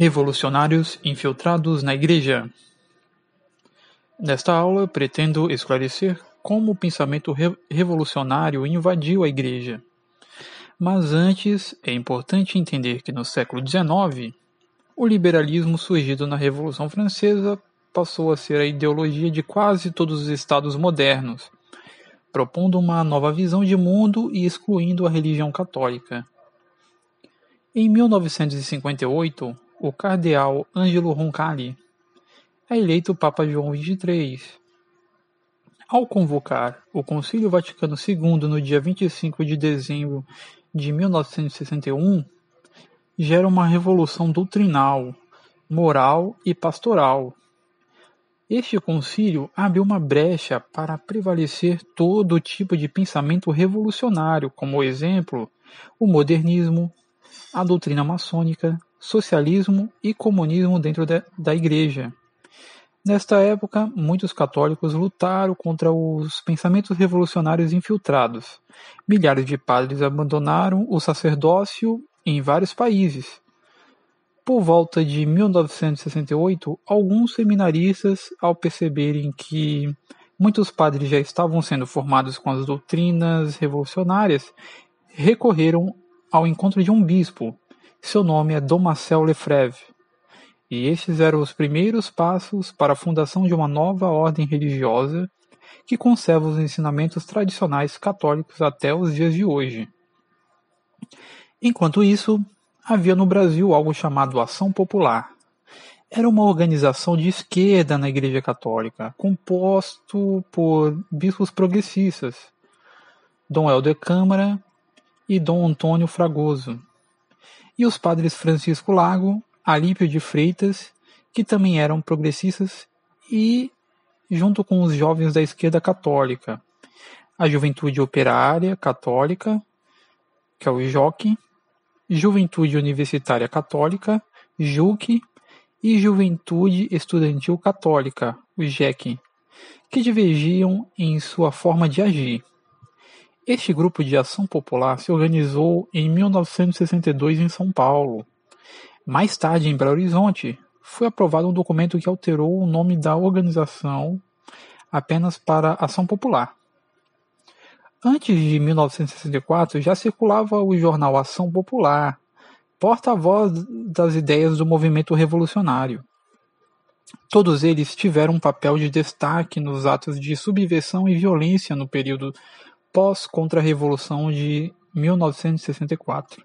Revolucionários infiltrados na Igreja. Nesta aula, pretendo esclarecer como o pensamento re revolucionário invadiu a Igreja. Mas antes, é importante entender que no século XIX, o liberalismo surgido na Revolução Francesa passou a ser a ideologia de quase todos os estados modernos, propondo uma nova visão de mundo e excluindo a religião católica. Em 1958, o cardeal Ângelo Roncalli é eleito Papa João XXIII. Ao convocar o Concílio Vaticano II no dia 25 de dezembro de 1961, gera uma revolução doutrinal, moral e pastoral. Este concílio abre uma brecha para prevalecer todo tipo de pensamento revolucionário, como exemplo, o modernismo, a doutrina maçônica, socialismo e comunismo dentro de, da Igreja. Nesta época, muitos católicos lutaram contra os pensamentos revolucionários infiltrados. Milhares de padres abandonaram o sacerdócio em vários países. Por volta de 1968, alguns seminaristas, ao perceberem que muitos padres já estavam sendo formados com as doutrinas revolucionárias, recorreram ao encontro de um bispo, seu nome é Dom Marcel Lefebvre, e estes eram os primeiros passos para a fundação de uma nova ordem religiosa que conserva os ensinamentos tradicionais católicos até os dias de hoje. Enquanto isso, havia no Brasil algo chamado Ação Popular. Era uma organização de esquerda na Igreja Católica, composto por bispos progressistas, Dom Helder Câmara e Dom Antônio Fragoso, e os padres Francisco Lago, Alípio de Freitas, que também eram progressistas, e junto com os jovens da esquerda católica, a Juventude Operária Católica, que é o JOC, Juventude Universitária Católica, JUC, e Juventude Estudantil Católica, o JEC, que divergiam em sua forma de agir. Este grupo de ação popular se organizou em 1962 em São Paulo. Mais tarde, em Belo Horizonte, foi aprovado um documento que alterou o nome da organização apenas para Ação Popular. Antes de 1964, já circulava o jornal Ação Popular, porta-voz das ideias do movimento revolucionário. Todos eles tiveram um papel de destaque nos atos de subversão e violência no período pós-contra-revolução de 1964.